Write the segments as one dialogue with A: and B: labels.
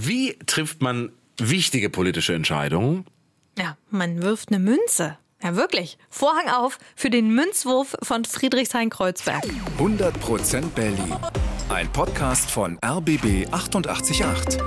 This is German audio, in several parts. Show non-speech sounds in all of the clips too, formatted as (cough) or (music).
A: Wie trifft man wichtige politische Entscheidungen?
B: Ja, man wirft eine Münze. Ja, wirklich. Vorhang auf für den Münzwurf von Friedrichshain-Kreuzberg.
C: 100% Berlin. Ein Podcast von RBB 888.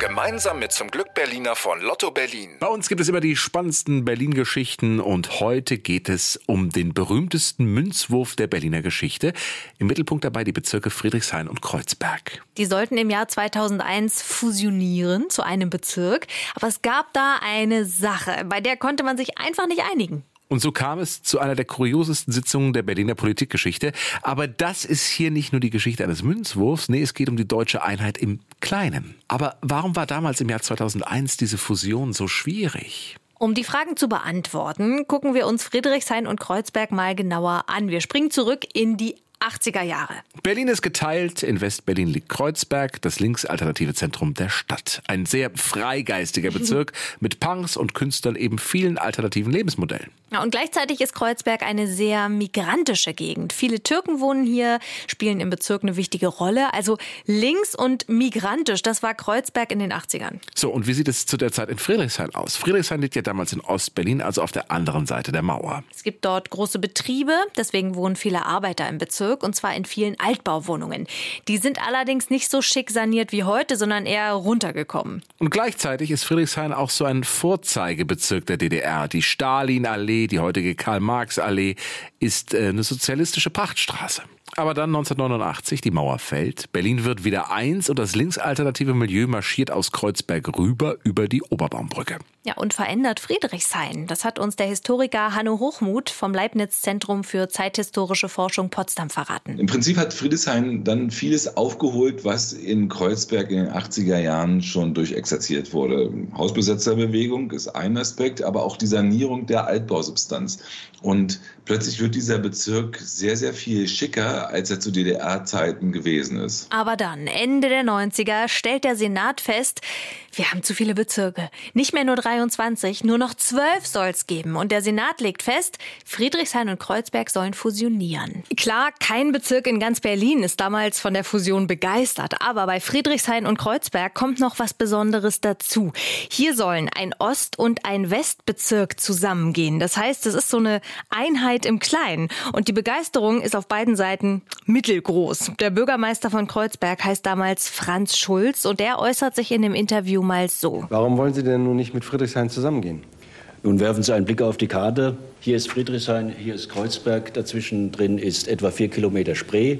C: Gemeinsam mit zum Glück Berliner von Lotto Berlin.
A: Bei uns gibt es immer die spannendsten Berlin-Geschichten und heute geht es um den berühmtesten Münzwurf der Berliner Geschichte. Im Mittelpunkt dabei die Bezirke Friedrichshain und Kreuzberg.
B: Die sollten im Jahr 2001 fusionieren zu einem Bezirk, aber es gab da eine Sache, bei der konnte man sich einfach nicht einigen.
A: Und so kam es zu einer der kuriosesten Sitzungen der Berliner Politikgeschichte. Aber das ist hier nicht nur die Geschichte eines Münzwurfs, nee, es geht um die deutsche Einheit im Kleinen. Aber warum war damals im Jahr 2001 diese Fusion so schwierig?
B: Um die Fragen zu beantworten, gucken wir uns Friedrichshain und Kreuzberg mal genauer an. Wir springen zurück in die 80er Jahre.
A: Berlin ist geteilt. In Westberlin liegt Kreuzberg, das linksalternative Zentrum der Stadt. Ein sehr freigeistiger Bezirk (laughs) mit Punks und Künstlern eben vielen alternativen Lebensmodellen.
B: Ja, und gleichzeitig ist Kreuzberg eine sehr migrantische Gegend. Viele Türken wohnen hier, spielen im Bezirk eine wichtige Rolle. Also links und migrantisch, das war Kreuzberg in den 80ern.
A: So, und wie sieht es zu der Zeit in Friedrichshain aus? Friedrichshain liegt ja damals in Ostberlin, also auf der anderen Seite der Mauer.
B: Es gibt dort große Betriebe, deswegen wohnen viele Arbeiter im Bezirk und zwar in vielen Altbauwohnungen. Die sind allerdings nicht so schick saniert wie heute, sondern eher runtergekommen.
A: Und gleichzeitig ist Friedrichshain auch so ein Vorzeigebezirk der DDR. Die Stalinallee die heutige Karl-Marx-Allee, ist äh, eine sozialistische Prachtstraße. Aber dann 1989, die Mauer fällt, Berlin wird wieder eins und das linksalternative Milieu marschiert aus Kreuzberg rüber über die Oberbaumbrücke.
B: Ja, und verändert Friedrichshain. Das hat uns der Historiker Hanno Hochmuth vom Leibniz-Zentrum für zeithistorische Forschung Potsdam verraten.
D: Im Prinzip hat Friedrichshain dann vieles aufgeholt, was in Kreuzberg in den 80er Jahren schon durchexerziert wurde. Hausbesetzerbewegung ist ein Aspekt, aber auch die Sanierung der Altbausubstanz. Und plötzlich wird dieser Bezirk sehr, sehr viel schicker, als er zu DDR-Zeiten gewesen ist.
B: Aber dann, Ende der 90er, stellt der Senat fest, wir haben zu viele Bezirke. Nicht mehr nur 23, nur noch 12 soll es geben. Und der Senat legt fest, Friedrichshain und Kreuzberg sollen fusionieren. Klar, kein Bezirk in ganz Berlin ist damals von der Fusion begeistert. Aber bei Friedrichshain und Kreuzberg kommt noch was Besonderes dazu. Hier sollen ein Ost- und ein Westbezirk zusammengehen. Das heißt, es ist so eine Einheit im Kleinen. Und die Begeisterung ist auf beiden Seiten mittelgroß. Der Bürgermeister von Kreuzberg heißt damals Franz Schulz und er äußert sich in dem Interview mal so.
E: Warum wollen Sie denn nun nicht mit Friedrichshain zusammengehen?
F: Nun werfen Sie einen Blick auf die Karte. Hier ist Friedrichshain, hier ist Kreuzberg. Dazwischen drin ist etwa vier Kilometer Spree.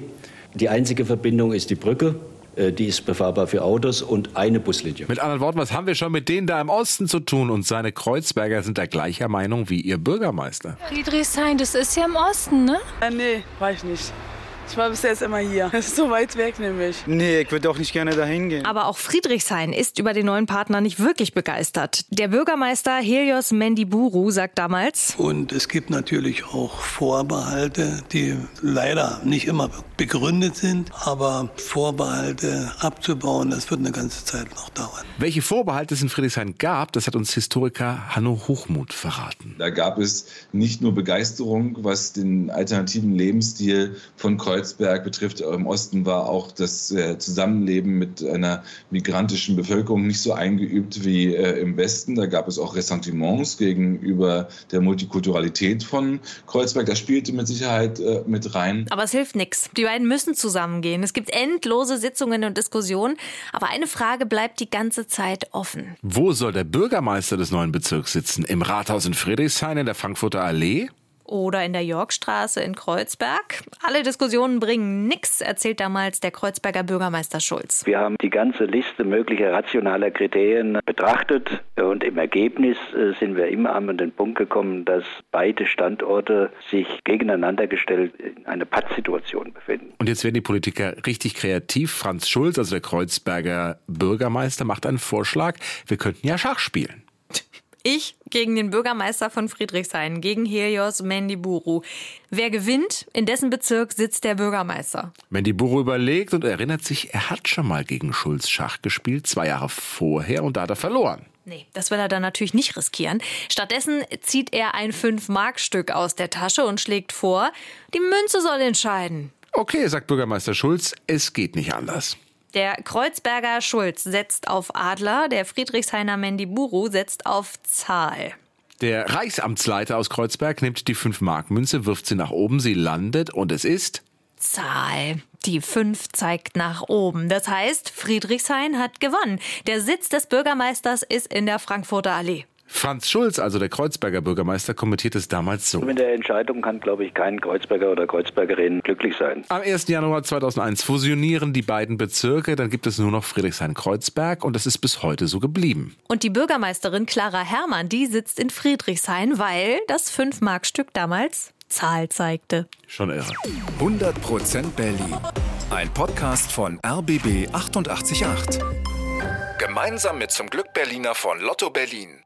F: Die einzige Verbindung ist die Brücke. Äh, die ist befahrbar für Autos und eine Buslinie.
A: Mit anderen Worten, was haben wir schon mit denen da im Osten zu tun? Und seine Kreuzberger sind da gleicher Meinung wie ihr Bürgermeister.
G: Friedrichshain, das ist ja im Osten, ne?
H: Äh, nee, ich nicht. Ich war bis jetzt immer hier. Das (laughs) ist so weit weg nämlich.
I: Nee, ich würde auch nicht gerne dahin gehen.
B: Aber auch Friedrichshain ist über den neuen Partner nicht wirklich begeistert. Der Bürgermeister Helios Mendiburu sagt damals.
J: Und es gibt natürlich auch Vorbehalte, die leider nicht immer begründet sind. Aber Vorbehalte abzubauen, das wird eine ganze Zeit noch dauern.
A: Welche Vorbehalte es in Friedrichshain gab, das hat uns Historiker Hanno Hochmuth verraten.
D: Da gab es nicht nur Begeisterung, was den alternativen Lebensstil von Kreuzberg betrifft. Im Osten war auch das äh, Zusammenleben mit einer migrantischen Bevölkerung nicht so eingeübt wie äh, im Westen. Da gab es auch Ressentiments gegenüber der Multikulturalität von Kreuzberg. Das spielte mit Sicherheit äh, mit rein.
B: Aber es hilft nichts. Die beiden müssen zusammengehen. Es gibt endlose Sitzungen und Diskussionen. Aber eine Frage bleibt die ganze Zeit offen.
A: Wo soll der Bürgermeister des neuen Bezirks sitzen? Im Rathaus in Friedrichshain in der Frankfurter Allee?
B: Oder in der Yorkstraße in Kreuzberg. Alle Diskussionen bringen nichts, erzählt damals der Kreuzberger Bürgermeister Schulz.
F: Wir haben die ganze Liste möglicher rationaler Kriterien betrachtet und im Ergebnis äh, sind wir immer an den Punkt gekommen, dass beide Standorte sich gegeneinander gestellt in einer Pattsituation befinden.
A: Und jetzt werden die Politiker richtig kreativ. Franz Schulz, also der Kreuzberger Bürgermeister, macht einen Vorschlag. Wir könnten ja Schach spielen.
B: Ich gegen den Bürgermeister von Friedrichshain, gegen Helios Mendiburu. Wer gewinnt, in dessen Bezirk sitzt der Bürgermeister.
A: Mendiburu überlegt und erinnert sich, er hat schon mal gegen Schulz Schach gespielt, zwei Jahre vorher, und da hat er verloren.
B: Nee, das will er dann natürlich nicht riskieren. Stattdessen zieht er ein 5-Mark-Stück aus der Tasche und schlägt vor, die Münze soll entscheiden.
A: Okay, sagt Bürgermeister Schulz, es geht nicht anders.
B: Der Kreuzberger Schulz setzt auf Adler, der Friedrichshainer Mendiburu setzt auf Zahl.
A: Der Reichsamtsleiter aus Kreuzberg nimmt die 5-Mark-Münze, wirft sie nach oben, sie landet und es ist
B: Zahl. Die 5 zeigt nach oben. Das heißt, Friedrichshain hat gewonnen. Der Sitz des Bürgermeisters ist in der Frankfurter Allee.
A: Franz Schulz, also der Kreuzberger Bürgermeister, kommentiert es damals so.
F: Mit der Entscheidung kann, glaube ich, kein Kreuzberger oder Kreuzbergerin glücklich sein.
A: Am 1. Januar 2001 fusionieren die beiden Bezirke, dann gibt es nur noch Friedrichshain-Kreuzberg und das ist bis heute so geblieben.
B: Und die Bürgermeisterin Clara Herrmann, die sitzt in Friedrichshain, weil das 5-Mark-Stück damals Zahl zeigte.
A: Schon irre.
C: 100% Berlin. Ein Podcast von RBB 888. Gemeinsam mit zum Glück Berliner von Lotto Berlin.